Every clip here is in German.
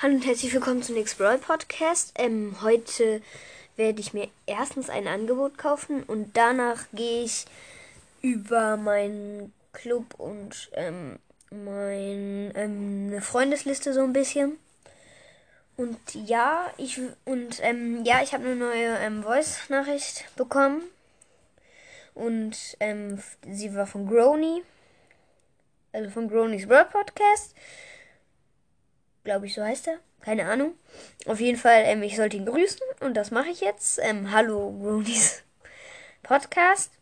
Hallo und herzlich willkommen zum Brawl Podcast. Ähm, heute werde ich mir erstens ein Angebot kaufen und danach gehe ich über meinen Club und ähm, meine ähm, Freundesliste so ein bisschen. Und ja, ich und ähm, ja, ich habe eine neue ähm, Voice-Nachricht bekommen und ähm, sie war von Grony, also von Gronys World Podcast glaube ich, so heißt er. Keine Ahnung. Auf jeden Fall, ähm, ich sollte ihn grüßen und das mache ich jetzt. Ähm, hallo, Bronies Podcast.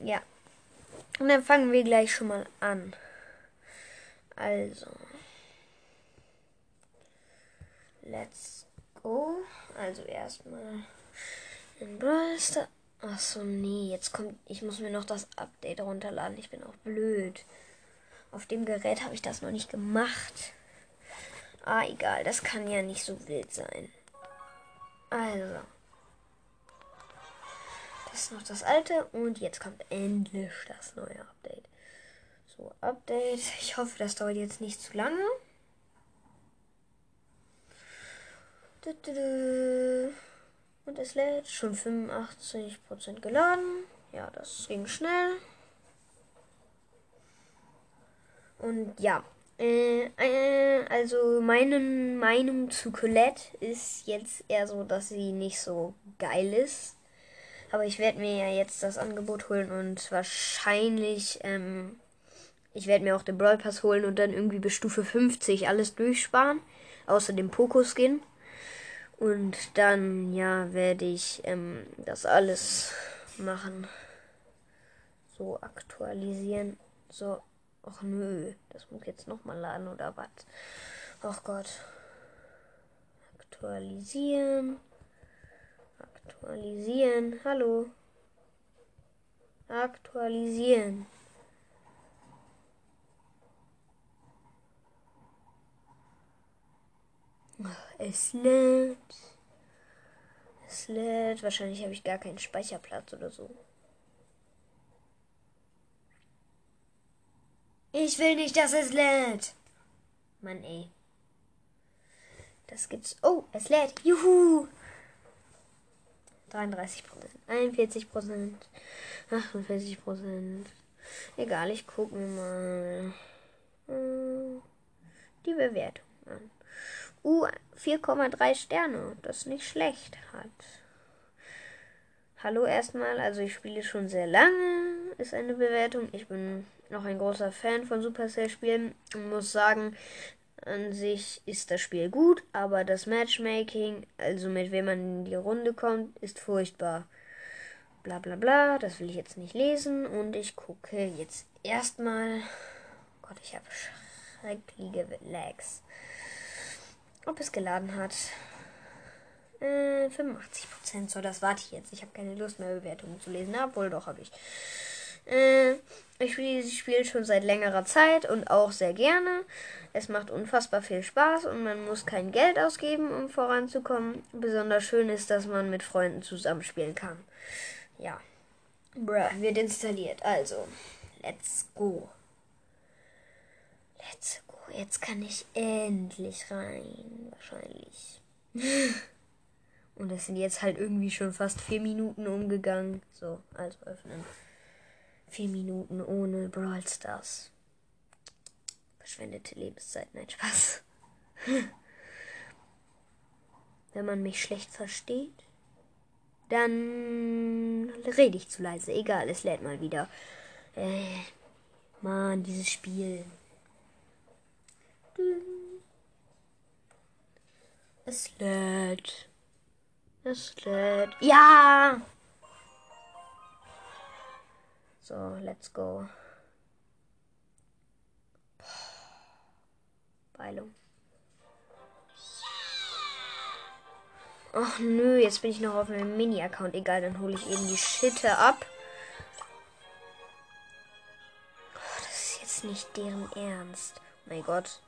Ja. Und dann fangen wir gleich schon mal an. Also. Let's go. Also erstmal in Brawl Achso, nee, jetzt kommt. Ich muss mir noch das Update runterladen. Ich bin auch blöd. Auf dem Gerät habe ich das noch nicht gemacht. Ah, egal, das kann ja nicht so wild sein. Also. Das ist noch das alte und jetzt kommt endlich das neue Update. So, Update. Ich hoffe, das dauert jetzt nicht zu lange. Und es lädt schon 85% geladen. Ja, das ging schnell. Und ja, äh, äh, also meine Meinung zu Colette ist jetzt eher so, dass sie nicht so geil ist. Aber ich werde mir ja jetzt das Angebot holen und wahrscheinlich, ähm, ich werde mir auch den Brawl Pass holen und dann irgendwie bis Stufe 50 alles durchsparen. Außer dem Poco-Skin. Und dann, ja, werde ich ähm, das alles machen. So aktualisieren. So. Ach nö, das muss jetzt nochmal laden oder was? Ach Gott. Aktualisieren. Aktualisieren. Hallo. Aktualisieren. Es lädt. Es lädt. Wahrscheinlich habe ich gar keinen Speicherplatz oder so. Ich will nicht, dass es lädt. Mann, ey. Das gibt's. Oh, es lädt. Juhu. 33% 41% 48% Egal, ich gucke mir mal äh, die Bewertung an. Uh, 4,3 Sterne. Das nicht schlecht. Hat. Hallo erstmal. Also ich spiele schon sehr lange. Ist eine Bewertung. Ich bin noch ein großer Fan von Supercell-Spielen und muss sagen, an sich ist das Spiel gut, aber das Matchmaking, also mit wem man in die Runde kommt, ist furchtbar. Bla bla bla, das will ich jetzt nicht lesen und ich gucke jetzt erstmal. Gott, ich habe schreckliche Lags. Ob es geladen hat. Äh, 85%. So, das warte ich jetzt. Ich habe keine Lust mehr, Bewertungen zu lesen. Obwohl, doch, habe ich. Äh, ich spiele dieses Spiel schon seit längerer Zeit und auch sehr gerne. Es macht unfassbar viel Spaß und man muss kein Geld ausgeben, um voranzukommen. Besonders schön ist, dass man mit Freunden zusammenspielen kann. Ja. Bruh, wird installiert. Also, let's go. Let's go. Jetzt kann ich endlich rein. Wahrscheinlich. und es sind jetzt halt irgendwie schon fast vier Minuten umgegangen. So, also öffnen. Vier Minuten ohne Brawl Stars. Verschwendete Lebenszeit, nein, Spaß. Wenn man mich schlecht versteht, dann rede ich zu leise. Egal, es lädt mal wieder. Äh, Mann, dieses Spiel. Es lädt. Es lädt. Ja! So, let's go. Beilung. Ach nö, jetzt bin ich noch auf einem Mini-Account. Egal, dann hole ich eben die Schitte ab. Oh, das ist jetzt nicht deren Ernst. mein Gott.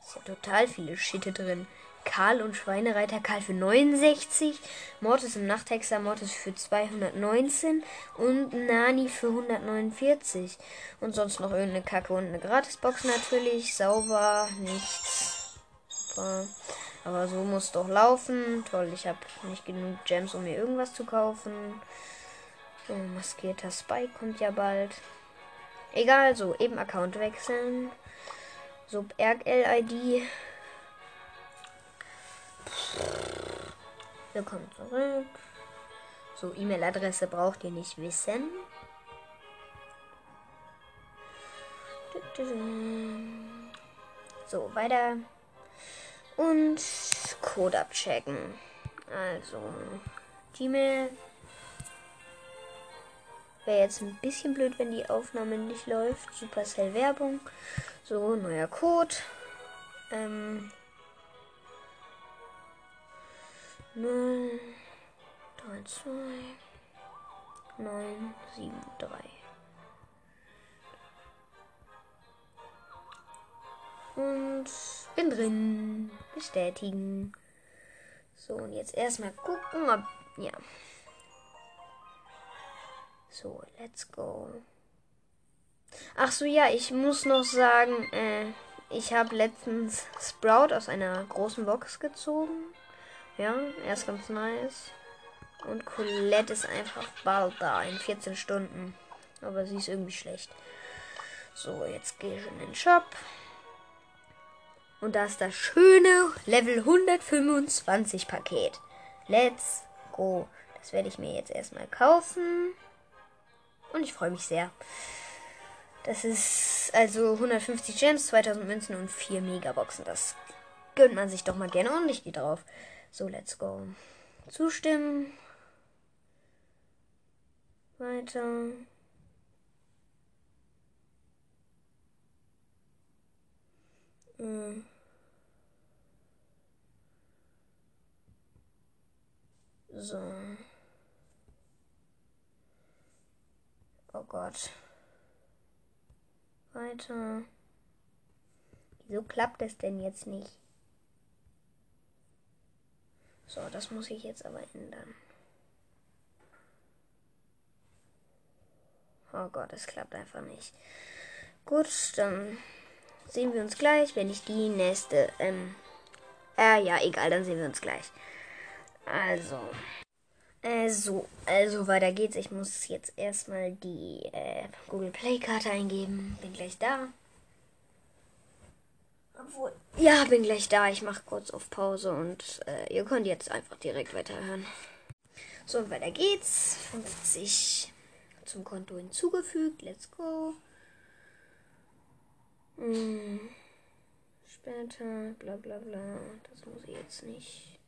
Ist ja total viele Schitte drin. Karl und Schweinereiter Karl für 69, Mortis im Nachthexer Mortis für 219 und Nani für 149. Und sonst noch irgendeine Kacke und eine Gratisbox natürlich. Sauber, nichts. Aber so muss doch laufen. Toll, ich habe nicht genug Gems, um mir irgendwas zu kaufen. So, maskierter Spike kommt ja bald. Egal, so, eben Account wechseln. Sub RL-ID. Willkommen zurück. So, E-Mail-Adresse braucht ihr nicht wissen. So, weiter. Und Code abchecken. Also, Gmail. Wäre jetzt ein bisschen blöd, wenn die Aufnahme nicht läuft. Supercell Werbung. So, neuer Code. Ähm. 0, 3, 2, 9, 7, 3. Und bin drin. Bestätigen. So, und jetzt erstmal gucken, ob. Ja. So, let's go. Ach so, ja, ich muss noch sagen, äh, ich habe letztens Sprout aus einer großen Box gezogen. Ja, er ist ganz nice. Und Colette ist einfach bald da, in 14 Stunden. Aber sie ist irgendwie schlecht. So, jetzt gehe ich in den Shop. Und da ist das schöne Level 125 Paket. Let's go. Das werde ich mir jetzt erstmal kaufen. Und ich freue mich sehr. Das ist also 150 Gems, 2000 Münzen und 4 Megaboxen. Das gönnt man sich doch mal gerne und ich gehe drauf. So, let's go. Zustimmen. Weiter. Hm. So. Oh Gott. Weiter. Wieso klappt es denn jetzt nicht? So, das muss ich jetzt aber ändern. Oh Gott, es klappt einfach nicht. Gut, dann sehen wir uns gleich, wenn ich die nächste, ähm, äh, ja, egal, dann sehen wir uns gleich. Also, äh, so, also weiter geht's. Ich muss jetzt erstmal die äh, Google Play-Karte eingeben. Bin gleich da. Obwohl, ja, bin gleich da. Ich mache kurz auf Pause und äh, ihr könnt jetzt einfach direkt weiterhören. So, weiter geht's. 50 zum Konto hinzugefügt. Let's go. Hm. Später, bla bla bla. Das muss ich jetzt nicht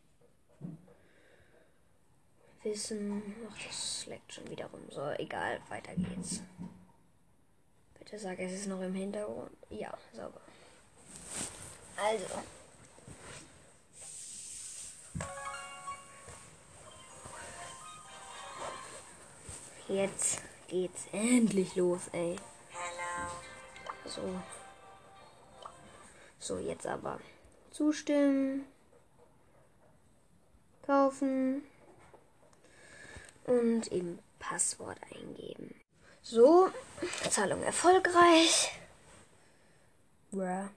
wissen. Ach, das leckt schon wieder rum. So, egal, weiter geht's. Bitte sag, es ist noch im Hintergrund. Ja, sauber. Also. Jetzt geht's endlich los, ey. So. So, jetzt aber zustimmen. Kaufen. Und eben Passwort eingeben. So, Zahlung erfolgreich. Bruh.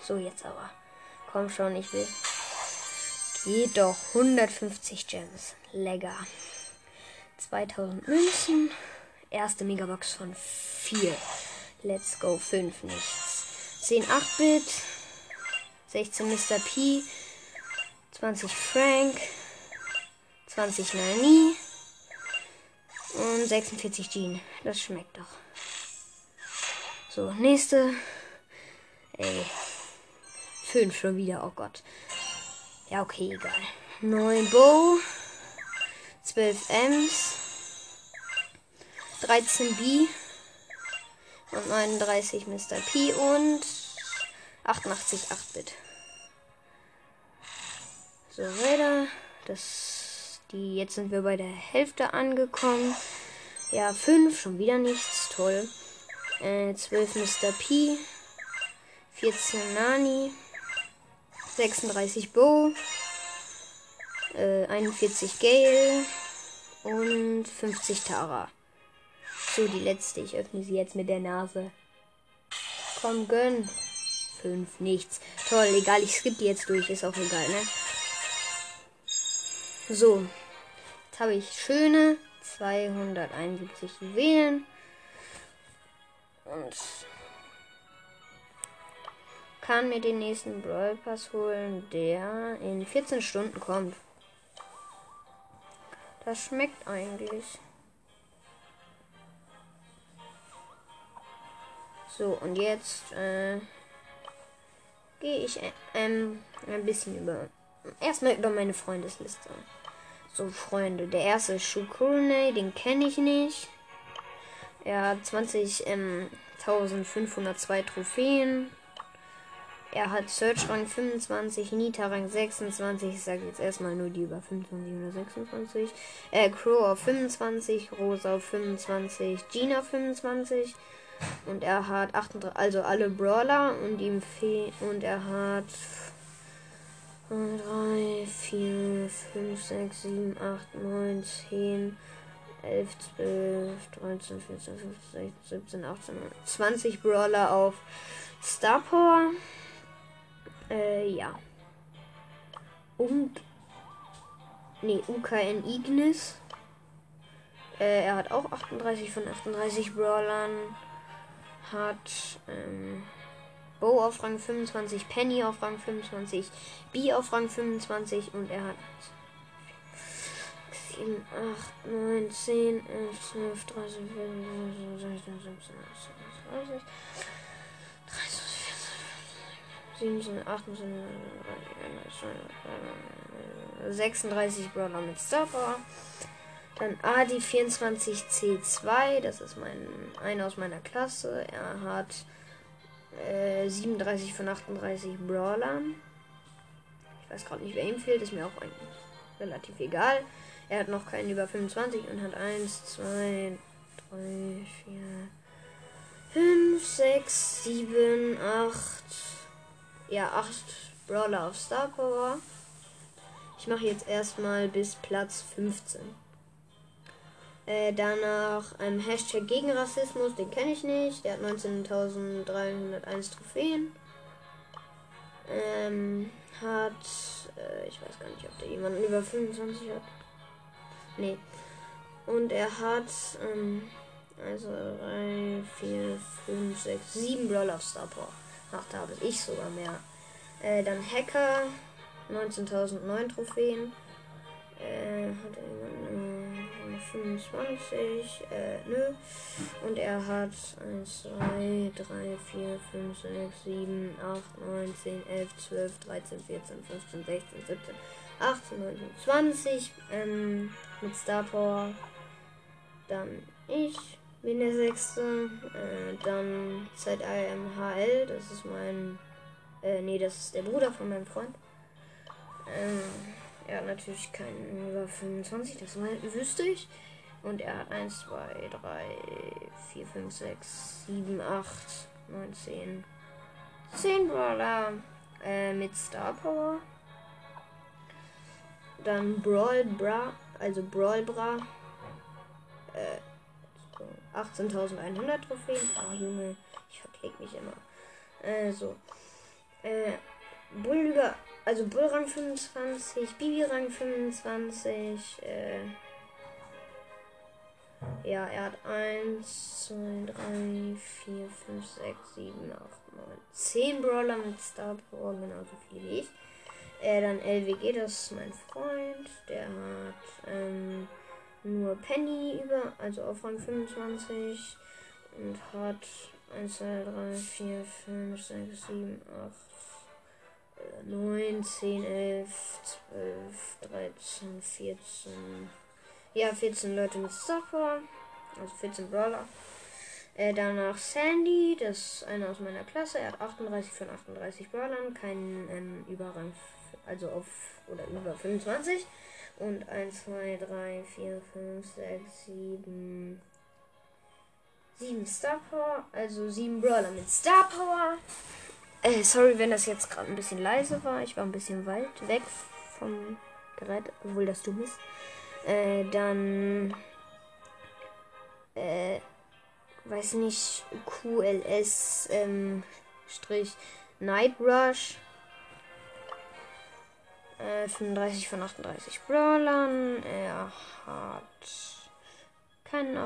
So, jetzt aber. Komm schon, ich will. Geht doch. 150 Gems. Lecker. 2000 Münzen. Erste Megabox von 4. Let's go. 5 nichts. 10 8-Bit. 16 Mr. P. 20 Frank. 20 Nani. Und 46 Jean. Das schmeckt doch. So, nächste. Ey. Fünf schon wieder, oh Gott. Ja, okay, egal. Neun Bow. 12 Ms. 13 B. Und 39 Mr. P. Und 88 8-Bit. So, weiter. Das, die, jetzt sind wir bei der Hälfte angekommen. Ja, 5, schon wieder nichts. Toll. Äh, 12 Mr. P. 14 Nani, 36 Bo, äh, 41 Gale und 50 Tara. So, die letzte. Ich öffne sie jetzt mit der Nase. Komm, gönn. 5, nichts. Toll, egal, ich skippe die jetzt durch, ist auch egal, ne? So, jetzt habe ich schöne 271 Juwelen. Und kann mir den nächsten Brawl Pass holen, der in 14 Stunden kommt. Das schmeckt eigentlich. So, und jetzt äh, gehe ich ähm, ein bisschen über. Erstmal über meine Freundesliste. So, Freunde. Der erste ist Shukurune, den kenne ich nicht. Er hat 20 ähm, 1502 Trophäen. Er hat Search Rang 25, Nita Rang 26. Ich sage jetzt erstmal nur die über 25 oder 26. Äh, Crow auf 25, Rosa auf 25, Gina auf 25. Und er hat 38, also alle Brawler und ihm fehlt. Und er hat 3, 4, 5, 6, 7, 8, 9, 10, 11, 12, 13, 14, 15, 16, 17, 18, 20 Brawler auf Star Power. Äh, ja. Und. Nee, UKN Ignis. Äh, er hat auch 38 von 38 Brawlern. Hat. Ähm, Bo auf Rang 25, Penny auf Rang 25, B auf Rang 25 und er hat 7, 8, 9, 10, 11, 12, 13, 14, 15, 16, 17, 18, 20, 17, 18, 36 Brawler mit Star Dann Adi 24C2, das ist mein einer aus meiner Klasse. Er hat äh, 37 von 38 Brawlern. Ich weiß gerade nicht, wer ihm fehlt, ist mir auch eigentlich relativ egal. Er hat noch keinen über 25 und hat 1, 2, 3, 4, 5, 6, 7, 8, ja, 8 Brawler auf Star Power. Ich mache jetzt erstmal bis Platz 15. Äh, danach ein Hashtag gegen Rassismus, den kenne ich nicht. Der hat 19.301 Trophäen. Ähm, hat, äh, ich weiß gar nicht, ob der jemanden über 25 hat. Nee. Und er hat, ähm, also 3, 4, 5, 6, 7 Brawler auf Star Power. Ach, da habe ich sogar mehr. Äh, dann Hacker, 19.009 Trophäen. Äh, hat er 25, äh, nö. Und er hat 1, 2, 3, 4, 5, 6, 7, 8, 9, 10, 11, 12, 13, 14, 15, 16, 17, 18, 19, 20 ähm, mit Star Power. Dann ich bin der Sechste. Äh, dann ZIMHL, das ist mein. Äh, nee, das ist der Bruder von meinem Freund. Ähm, er hat natürlich keinen über 25, das wüsste ich. Und er hat 1, 2, 3, 4, 5, 6, 7, 8, 9, 10. 10 Brawler äh, mit Star Power. Dann Brawl Bra, also Brawl Bra. Äh, 18.100 Trophäen. Oh Junge, ich verklick mich immer. Äh, so. Äh, Bullüger, also Bullrang 25, Bibi Rang 25, äh, ja, er hat 1, 2, 3, 4, 5, 6, 7, 8, 9, 10 Brawler mit Star Power, genauso viel wie ich. Äh, dann LWG, das ist mein Freund, der hat, ähm, nur Penny über, also auf Rang 25 und hat 1, 2, 3, 4, 5, 6, 7, 8, 9, 10, 11, 12, 13, 14. Ja, 14 Leute mit Stopper. Also 14 Brawler. Äh, danach Sandy, das ist einer aus meiner Klasse. Er hat 38 von 38 Brawlern, keinen ähm, Überrang, also auf oder über 25. Und 1, 2, 3, 4, 5, 6, 7. 7 Star Power. Also 7 Brawler mit Star Power. Äh, sorry, wenn das jetzt gerade ein bisschen leise war. Ich war ein bisschen weit weg vom Gerät, obwohl das dumm ist. Äh, dann. Äh, weiß nicht, QLS ähm, Strich Night Rush. Äh, 35 von 38 Brawlern. Er hat keinen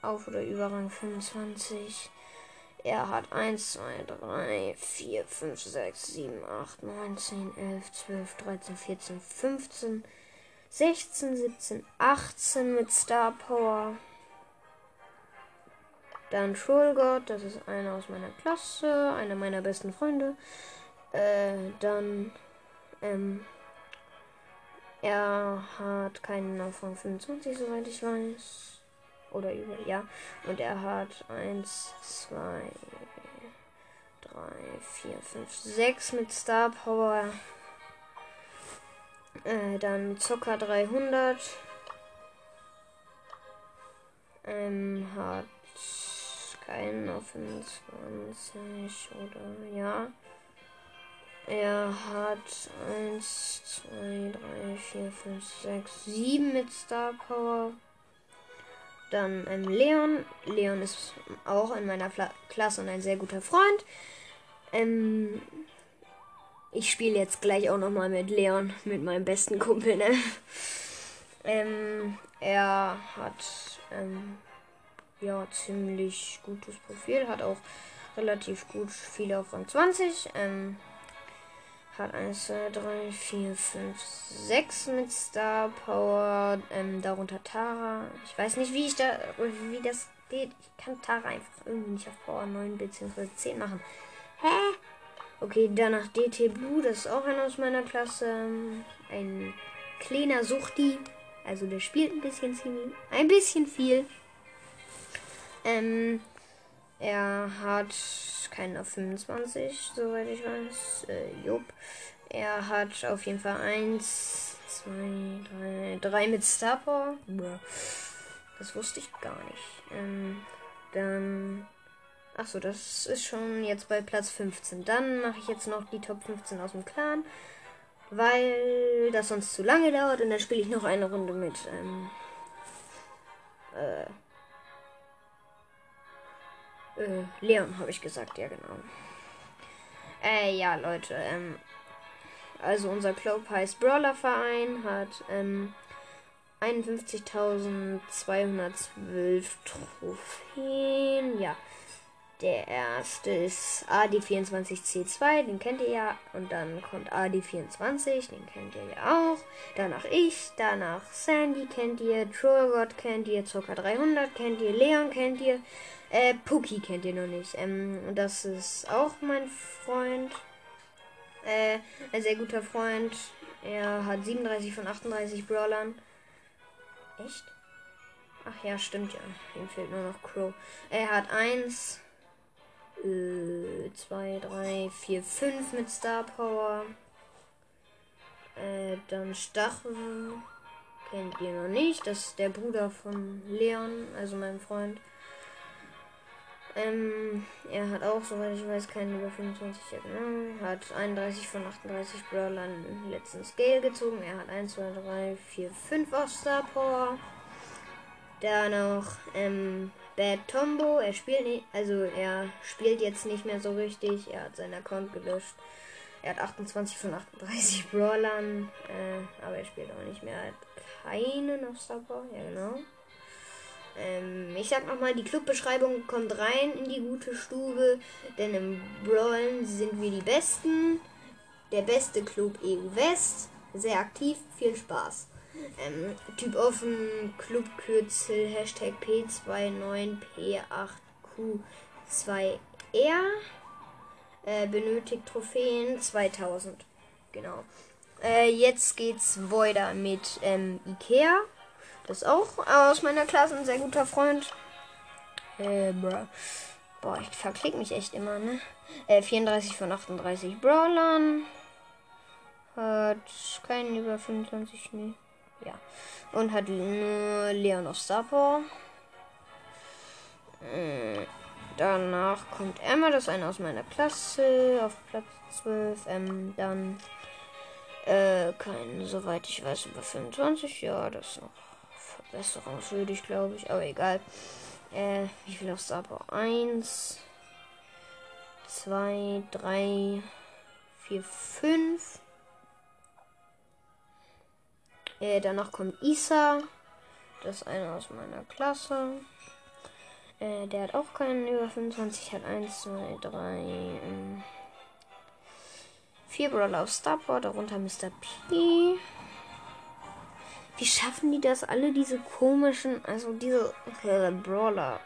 Auf- oder Überrang 25. Er hat 1, 2, 3, 4, 5, 6, 7, 8, 9, 10, 11, 12, 13, 14, 15, 16, 17, 18 mit Star Power. Dann Schulgott, das ist einer aus meiner Klasse, einer meiner besten Freunde. Äh, dann, ähm, er hat keinen Anfang 25, soweit ich weiß. Oder über, ja. Und er hat 1, 2, 3, 4, 5, 6 mit Star Power. Äh, dann Zucker 300. Ähm, hat keinen auf 25 oder ja. Er hat 1, 2, 3, 4, 5, 6, 7 mit Star Power. Dann ähm, Leon. Leon ist auch in meiner Fla Klasse und ein sehr guter Freund. Ähm, ich spiele jetzt gleich auch nochmal mit Leon, mit meinem besten Kumpel. Ne? Ähm, er hat ähm, ja ziemlich gutes Profil, hat auch relativ gut viele auf Rang 20. Hat 1, 2, 3, 4, 5, 6 mit Star Power. Ähm, darunter Tara. Ich weiß nicht, wie ich da, wie das geht. Ich kann Tara einfach irgendwie nicht auf Power 9 bzw. 10 machen. Hä? Okay, danach DT Blue, das ist auch einer aus meiner Klasse. Ein kleiner Suchti. Also der spielt ein bisschen ziemlich, ein bisschen viel. Ähm, er hat keinen auf 25, soweit ich weiß. Äh, Jupp. Er hat auf jeden Fall 1, 2, 3, 3 mit Star Power. Das wusste ich gar nicht. Ähm, dann Achso, das ist schon jetzt bei Platz 15. Dann mache ich jetzt noch die Top 15 aus dem Clan, weil das sonst zu lange dauert und dann spiele ich noch eine Runde mit. Ähm, äh, äh, Leon habe ich gesagt, ja genau. Äh, ja, Leute, ähm, also unser Club heißt Brawler Verein, hat, ähm, 51.212 Trophäen, ja. Der erste ist AD24C2, den kennt ihr ja. Und dann kommt AD24, den kennt ihr ja auch. Danach ich, danach Sandy kennt ihr, Trollgott kennt ihr, Zucker 300 kennt ihr, Leon kennt ihr, äh, Puki kennt ihr noch nicht. Ähm, das ist auch mein Freund. Äh, ein sehr guter Freund. Er hat 37 von 38 Brawlern. Echt? Ach ja, stimmt ja. Ihm fehlt nur noch Crow. Er hat 1, 2, 3, 4, 5 mit Star Power. Äh, dann Stachel. Kennt ihr noch nicht. Das ist der Bruder von Leon, also mein Freund. Ähm, er hat auch, soweit ich weiß, keinen über 25 genau. Hat 31 von 38 Brawlern letzten Scale gezogen. Er hat 1, 2, 3, 4, 5 auf Star Power. Dann noch, ähm, Bad Tombo. Er spielt nicht, also er spielt jetzt nicht mehr so richtig. Er hat seinen Account gelöscht. Er hat 28 von 38 Brawlern, äh, aber er spielt auch nicht mehr. Er hat keinen auf Star Power. Ja, genau. Ähm, ich sag nochmal, die Clubbeschreibung kommt rein in die gute Stube, denn im Brawlen sind wir die Besten. Der beste Club EU West. Sehr aktiv, viel Spaß. Ähm, typ offen, Clubkürzel, Hashtag P29P8Q2R. Äh, benötigt Trophäen 2000. Genau. Äh, jetzt geht's weiter mit ähm, Ikea. Das ist auch aus meiner Klasse ein sehr guter Freund. Äh, bro. Boah, ich verklick mich echt immer, ne? Äh, 34 von 38 Brawlern. Hat keinen über 25, ne? Ja. Und hat nur Leon of Star. Äh, danach kommt Emma, das ist eine aus meiner Klasse, auf Platz 12. Ähm, dann äh, kein, soweit ich weiß, über 25. Ja, das ist noch verbesserungswürdig, glaube ich. Aber egal. Äh, wie viel auf Star Power? 1, 2, 3, 4, 5. Äh, danach kommt Isa. Das ist einer aus meiner Klasse. Äh, der hat auch keinen über 25, hat 1, 2, 3, 4 Brawler auf Starport, darunter Mr. P. Wie schaffen die das alle, diese komischen, also diese äh, Brawler?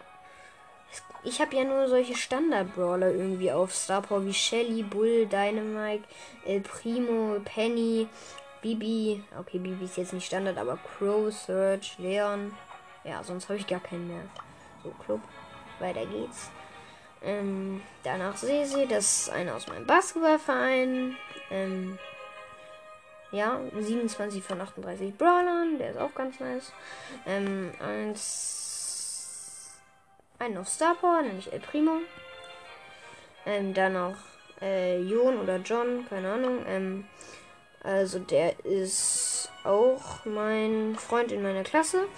Ich habe ja nur solche Standard-Brawler irgendwie auf Starport wie Shelly, Bull, Dynamite, El Primo, Penny, Bibi. Okay, Bibi ist jetzt nicht Standard, aber Crow, Search, Leon. Ja, sonst habe ich gar keinen mehr. So, Club. Weiter geht's. Ähm, danach sie, das ist einer aus meinem Basketballverein. Ähm, ja, 27 von 38 Brawlern, der ist auch ganz nice. Ähm, eins, einen auf Star Power, nämlich El Primo. Ähm, dann noch äh, Jon oder John, keine Ahnung. Ähm, also der ist auch mein Freund in meiner Klasse.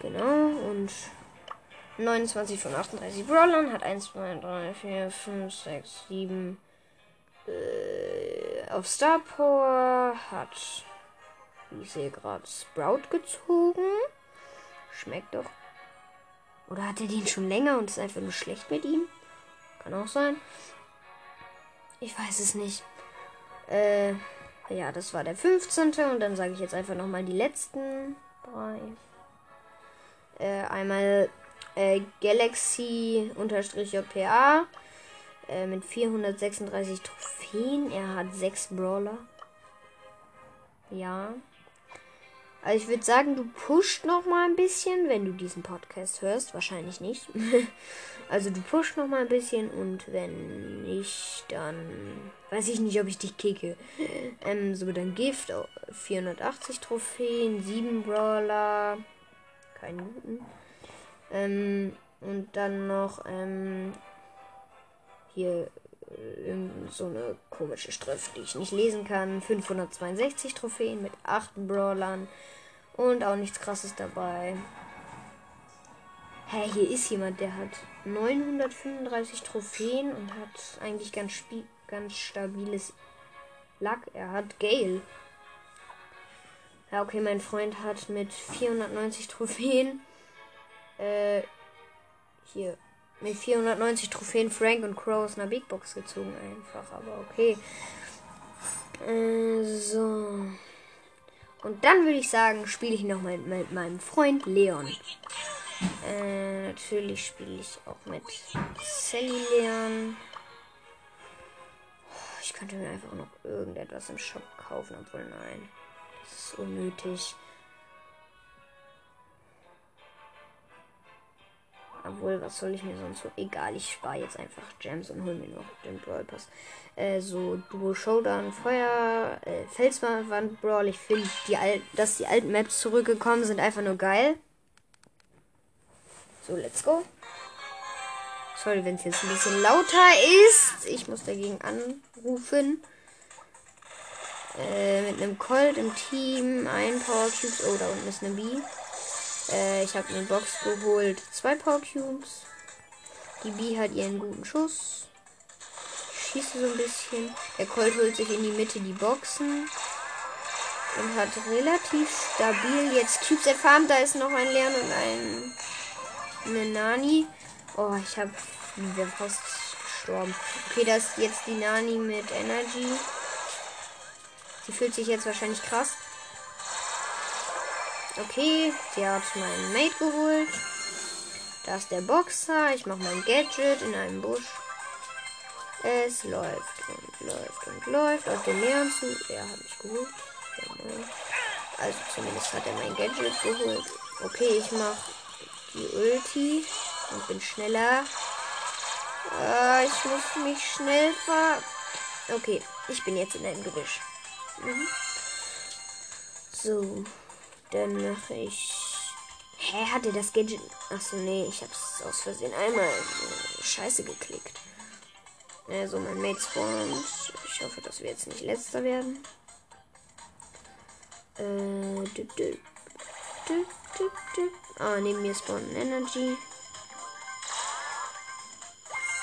Genau, und 29 von 38 Brawlern hat 1, 2, 3, 4, 5, 6, 7. Äh, auf Star Power hat, wie ich sehe gerade, Sprout gezogen. Schmeckt doch. Oder hat er den schon länger und ist einfach nur schlecht mit ihm? Kann auch sein. Ich weiß es nicht. Äh, ja, das war der 15. Und dann sage ich jetzt einfach nochmal die letzten drei. Äh, einmal äh, Galaxy-JPA äh, mit 436 Trophäen. Er hat 6 Brawler. Ja. Also ich würde sagen, du pusht noch mal ein bisschen, wenn du diesen Podcast hörst. Wahrscheinlich nicht. also du pusht noch mal ein bisschen und wenn nicht, dann weiß ich nicht, ob ich dich kicke. Ähm, so dann Gift, 480 Trophäen, 7 Brawler, keinen guten. Ähm, und dann noch ähm, hier äh, so eine komische Schrift, die ich nicht lesen kann. 562 Trophäen mit 8 Brawlern und auch nichts krasses dabei. Hä, hier ist jemand, der hat 935 Trophäen und hat eigentlich ganz, ganz stabiles Lack. Er hat Gale. Ja, okay, mein Freund hat mit 490 Trophäen äh, hier mit 490 Trophäen Frank und Crow aus einer Big Box gezogen einfach, aber okay. Äh, so. Und dann würde ich sagen, spiele ich noch mal mit meinem Freund Leon. Äh, natürlich spiele ich auch mit Sally Leon. Ich könnte mir einfach noch irgendetwas im Shop kaufen, obwohl nein. Das ist unnötig. Obwohl, was soll ich mir sonst so? Egal, ich spare jetzt einfach Gems und hole mir noch den Brawl Pass. Äh, so Duo Showdown, Feuer, äh, Felswand Brawl. Ich finde, die dass die alten Maps zurückgekommen sind, einfach nur geil. So, let's go. Sorry, wenn es jetzt ein bisschen lauter ist. Ich muss dagegen anrufen. Äh, mit einem Colt im Team, ein Power Cubes. Oh, da unten ist eine B. Äh, ich habe eine Box geholt. Zwei Power Cubes. Die B hat ihren guten Schuss. Ich schieße so ein bisschen. Der Colt holt sich in die Mitte die Boxen. Und hat relativ stabil jetzt Cubes erfarmt. Da ist noch ein Leon und ein eine Nani. Oh, ich habe fast gestorben. Okay, das ist jetzt die Nani mit Energy. Sie fühlt sich jetzt wahrscheinlich krass. Okay, sie hat meinen Mate geholt. Da ist der Boxer. Ich mache mein Gadget in einem Busch. Es läuft und läuft und läuft auf den Leeren zu. Er hat mich geholt. Also zumindest hat er mein Gadget geholt. Okay, ich mache die Ulti und bin schneller. Äh, ich muss mich schnell ver... Okay, ich bin jetzt in einem Gebüsch. Mhm. So. Dann mache ich. Hä, hatte das Gadget. Achso, nee, ich hab's aus Versehen einmal scheiße geklickt. Also mein Mate spawnt. Ich hoffe, dass wir jetzt nicht letzter werden. Äh, dü, dü, dü, dü, dü. Ah, neben mir spawnt Energy.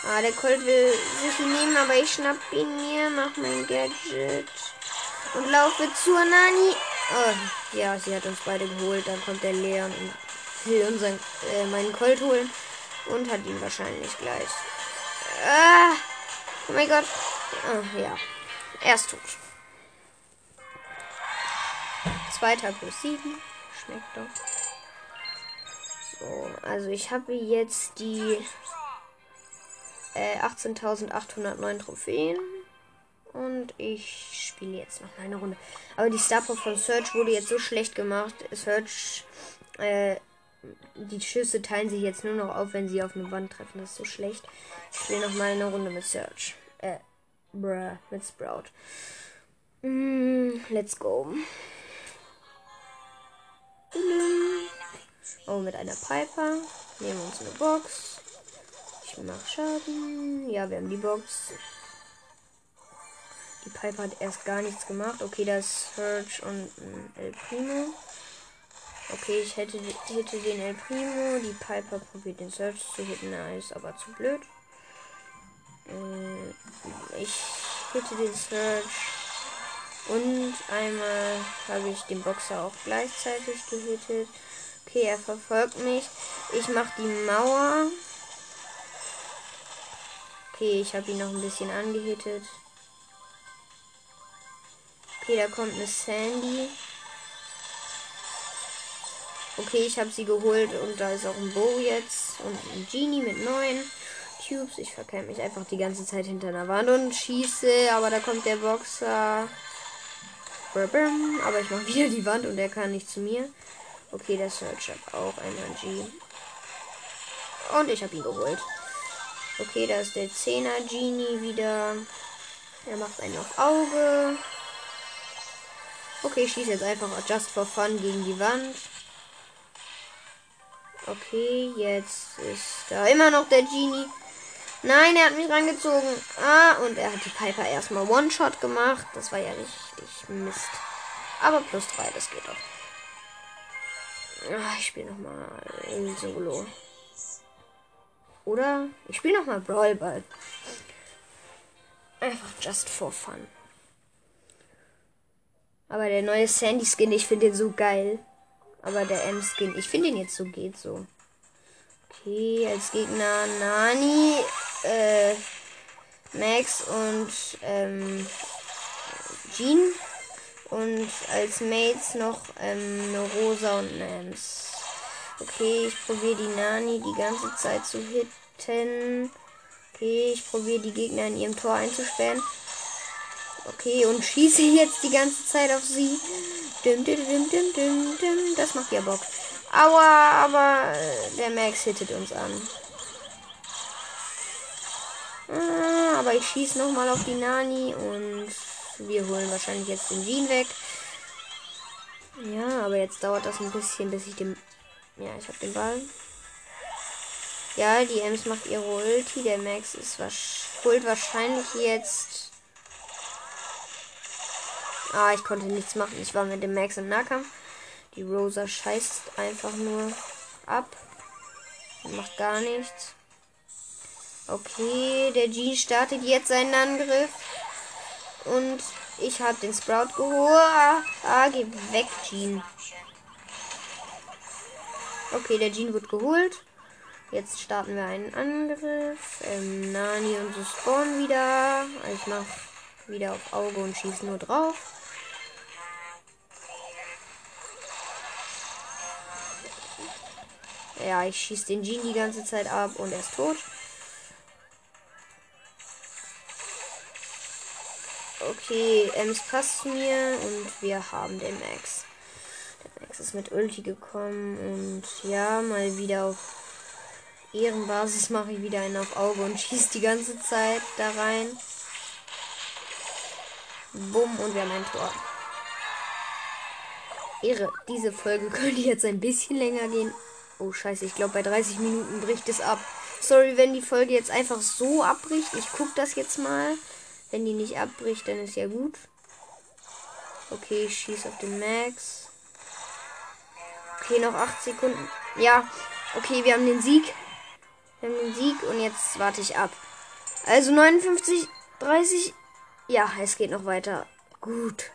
Ah, der Colt will sich nehmen, aber ich schnapp ihn mir, mach mein Gadget und laufe zur Nani. Oh, ja, sie hat uns beide geholt. Dann kommt der Leon und will unseren, äh, meinen Colt holen und hat ihn wahrscheinlich gleich. Ah, oh mein Gott. Ah, ja, er ist tot. Zweiter plus sieben. Schmeckt doch. So, also ich habe jetzt die äh, 18.809 Trophäen. Und ich spiele jetzt noch eine Runde. Aber die Star Power von Search wurde jetzt so schlecht gemacht. Search, äh, die Schüsse teilen sich jetzt nur noch auf, wenn sie auf eine Wand treffen. Das ist so schlecht. Ich spiele noch mal eine Runde mit Search. Äh, bruh, mit Sprout. Mm, let's go. Oh, mit einer Piper. Nehmen wir uns eine Box. Ich mach Schaden. Ja, wir haben die Box. Die Piper hat erst gar nichts gemacht. Okay, das ist Surge und ein El Primo. Okay, ich hätte, hätte den El Primo. Die Piper probiert den Search zu hitten. Er ist aber zu blöd. Äh, ich hätte den Search. Und einmal habe ich den Boxer auch gleichzeitig gehittet. Okay, er verfolgt mich. Ich mache die Mauer. Okay, ich habe ihn noch ein bisschen angehittet. Okay, da kommt eine Sandy. Okay, ich habe sie geholt und da ist auch ein Bo jetzt und ein Genie mit neun Tubes. Ich verkehre mich einfach die ganze Zeit hinter einer Wand und schieße, aber da kommt der Boxer. Aber ich mache wieder die Wand und er kann nicht zu mir. Okay, der Search hat auch einmal G. Und ich habe ihn geholt. Okay, da ist der 10er Genie wieder. Er macht einen auf Auge. Okay, ich schieße jetzt einfach just for fun gegen die Wand. Okay, jetzt ist da immer noch der Genie. Nein, er hat mich rangezogen. Ah, und er hat die Piper erstmal One-Shot gemacht. Das war ja richtig Mist. Aber plus 3, das geht doch. Ach, ich spiele nochmal in Solo. Oder ich spiele nochmal Brawl Ball. Einfach just for fun. Aber der neue Sandy Skin, ich finde den so geil. Aber der M Skin, ich finde den jetzt so geht so. Okay, als Gegner Nani, äh, Max und ähm, Jean. Und als Mates noch ähm, eine Rosa und eine Ems. Okay, ich probiere die Nani die ganze Zeit zu hitten. Okay, ich probiere die Gegner in ihrem Tor einzusperren. Okay, und schieße jetzt die ganze Zeit auf sie. Dim, dim, dim, dim, dim, dim. Das macht ja Bock. Aua, aber äh, der Max hittet uns an. Ah, aber ich schieße nochmal auf die Nani und wir holen wahrscheinlich jetzt den Jean weg. Ja, aber jetzt dauert das ein bisschen, bis ich den... Ja, ich habe den Ball. Ja, die Ems macht ihre Ulti. Der Max ist holt wahrscheinlich jetzt Ah, ich konnte nichts machen. Ich war mit dem Max im Nahkampf. Die Rosa scheißt einfach nur ab. Macht gar nichts. Okay, der Jean startet jetzt seinen Angriff. Und ich habe den Sprout geholt. Ah, geh weg, Jean. Okay, der Jean wird geholt. Jetzt starten wir einen Angriff. Ähm, Nani und so spawnen wieder. Ich mach wieder auf Auge und schieße nur drauf. Ja, ich schieße den Jean die ganze Zeit ab und er ist tot. Okay, Ems passt zu mir und wir haben den Max. Der Max ist mit Ulti gekommen und ja, mal wieder auf Ehrenbasis mache ich wieder einen auf Auge und schieße die ganze Zeit da rein. Bumm und wir haben ein Tor. Ehre, diese Folge könnte jetzt ein bisschen länger gehen, Oh scheiße, ich glaube bei 30 Minuten bricht es ab. Sorry, wenn die Folge jetzt einfach so abbricht. Ich gucke das jetzt mal. Wenn die nicht abbricht, dann ist ja gut. Okay, ich schieße auf den Max. Okay, noch 8 Sekunden. Ja, okay, wir haben den Sieg. Wir haben den Sieg und jetzt warte ich ab. Also 59, 30. Ja, es geht noch weiter. Gut.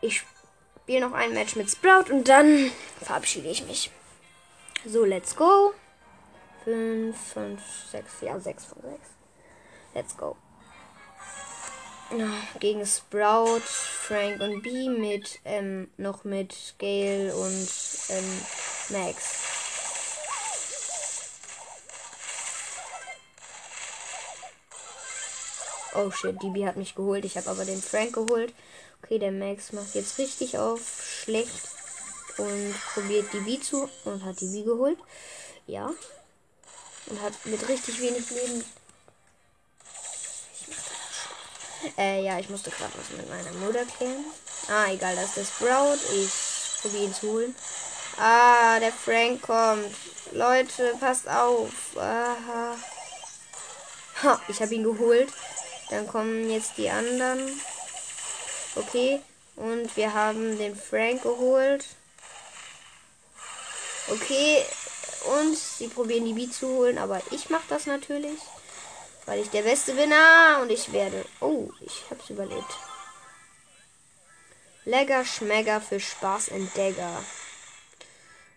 Ich spiele noch ein Match mit Sprout und dann verabschiede ich mich. So, let's go. 5, 5, 6, ja, 6 von 6. Let's go. Gegen Sprout, Frank und B mit, ähm, noch mit Gale und ähm, Max. Oh shit, DB hat mich geholt. Ich habe aber den Frank geholt. Okay, der Max macht jetzt richtig auf schlecht und probiert die B zu und hat die B geholt. Ja. Und hat mit richtig wenig Leben. Äh, ja, ich musste gerade was mit meiner Mutter klären. Ah, egal, das ist der Sprout. Ich probiere ihn zu holen. Ah, der Frank kommt. Leute, passt auf. Aha. Ha, ich habe ihn geholt. Dann kommen jetzt die anderen. Okay. Und wir haben den Frank geholt. Okay. Und sie probieren die Beat zu holen, aber ich mache das natürlich. Weil ich der Beste bin. Ah, und ich werde. Oh, ich hab's überlebt. Lecker Schmecker für Spaß Entdecker.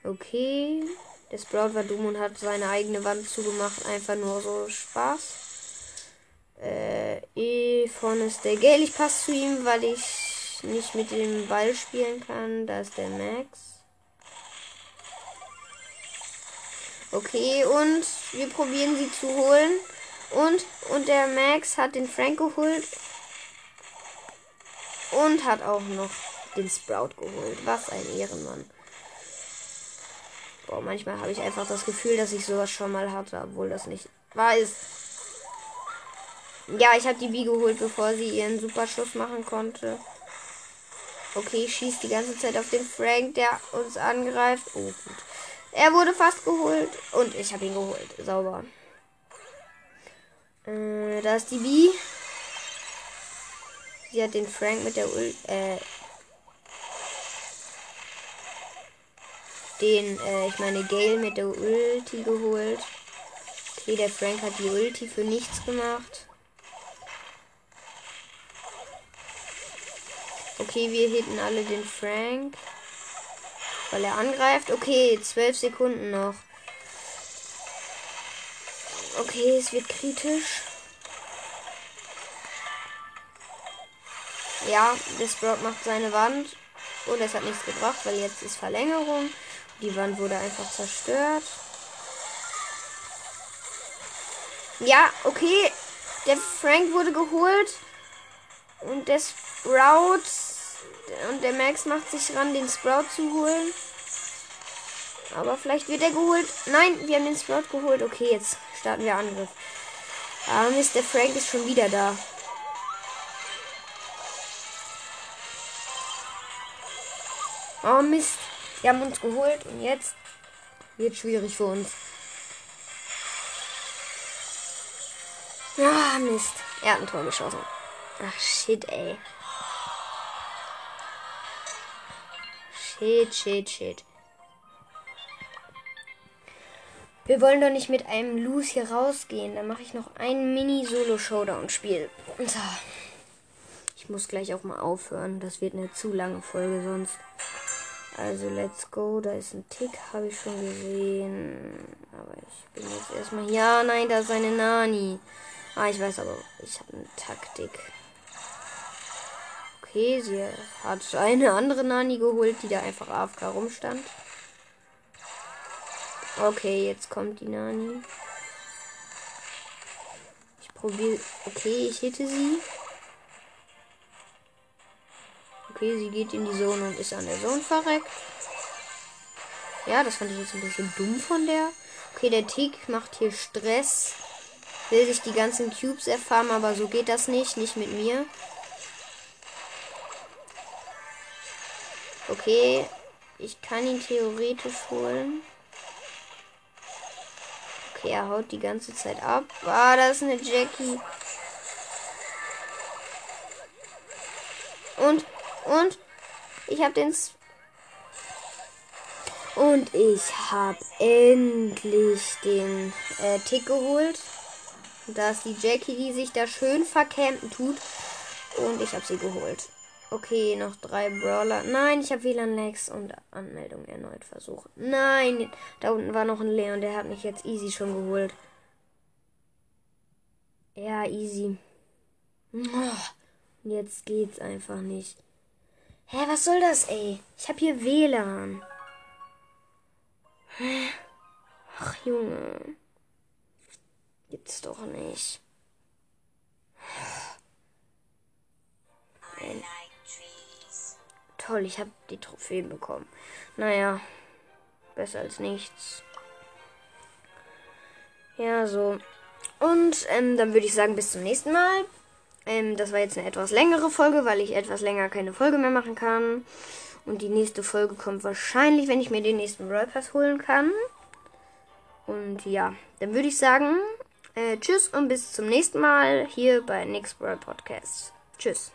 Okay. Der Sprout war dumm und hat seine eigene Wand zugemacht. Einfach nur so Spaß. Äh, E vorne ist der Gale. Ich passe zu ihm, weil ich nicht mit dem Ball spielen kann. Da ist der Max. Okay, und wir probieren sie zu holen. Und, und der Max hat den Frank geholt. Und hat auch noch den Sprout geholt. Was ein Ehrenmann. Boah, manchmal habe ich einfach das Gefühl, dass ich sowas schon mal hatte, obwohl das nicht wahr ist. Ja, ich habe die B geholt, bevor sie ihren Superschuss machen konnte. Okay, schießt die ganze Zeit auf den Frank, der uns angreift. Oh, gut. Er wurde fast geholt und ich habe ihn geholt. Sauber. Äh, da ist die B. Sie hat den Frank mit der Ul äh, den, äh, ich meine, Gale mit der Ulti geholt. Okay, der Frank hat die Ulti für nichts gemacht. Okay, wir hitten alle den Frank. Weil er angreift. Okay, zwölf Sekunden noch. Okay, es wird kritisch. Ja, der Sprout macht seine Wand. Und es hat nichts gebracht, weil jetzt ist Verlängerung. Die Wand wurde einfach zerstört. Ja, okay. Der Frank wurde geholt. Und der Sprout. Und der Max macht sich ran, den Sprout zu holen. Aber vielleicht wird er geholt. Nein, wir haben den Sprout geholt. Okay, jetzt starten wir Angriff. Ah, der Frank ist schon wieder da. Oh Mist. Wir haben uns geholt und jetzt wird schwierig für uns. Ah, Mist. Er hat ein Tor geschossen. Ach, shit, ey. Shit, shit, shit. Wir wollen doch nicht mit einem Loose hier rausgehen. Dann mache ich noch ein Mini-Solo-Showdown-Spiel. So. Ich muss gleich auch mal aufhören. Das wird eine zu lange Folge sonst. Also, let's go. Da ist ein Tick, habe ich schon gesehen. Aber ich bin jetzt erstmal. Ja, nein, da ist eine Nani. Ah, ich weiß aber, ich habe eine Taktik. Sie hat eine andere Nani geholt, die da einfach AFK rumstand. Okay, jetzt kommt die Nani. Ich probiere. Okay, ich hitte sie. Okay, sie geht in die Zone und ist an der Zone verreckt. Ja, das fand ich jetzt ein bisschen dumm von der. Okay, der Tick macht hier Stress. Will sich die ganzen Cubes erfahren, aber so geht das nicht. Nicht mit mir. Okay, ich kann ihn theoretisch holen. Okay, er haut die ganze Zeit ab. Ah, das ist eine Jackie. Und, und, ich habe den... S und ich habe endlich den äh, Tick geholt. Da ist die Jackie, die sich da schön verkämpfen tut. Und ich habe sie geholt. Okay, noch drei Brawler. Nein, ich habe WLAN-Lags und Anmeldung erneut versucht. Nein, da unten war noch ein Leon, der hat mich jetzt easy schon geholt. Ja, easy. Jetzt geht's einfach nicht. Hä, was soll das, ey? Ich habe hier WLAN. Ach, Junge. Gibt's doch nicht. Nein. Toll, ich habe die Trophäen bekommen. Naja, besser als nichts. Ja, so. Und ähm, dann würde ich sagen, bis zum nächsten Mal. Ähm, das war jetzt eine etwas längere Folge, weil ich etwas länger keine Folge mehr machen kann. Und die nächste Folge kommt wahrscheinlich, wenn ich mir den nächsten Brawl Pass holen kann. Und ja, dann würde ich sagen, äh, tschüss und bis zum nächsten Mal hier bei Nix Brawl Podcast. Tschüss.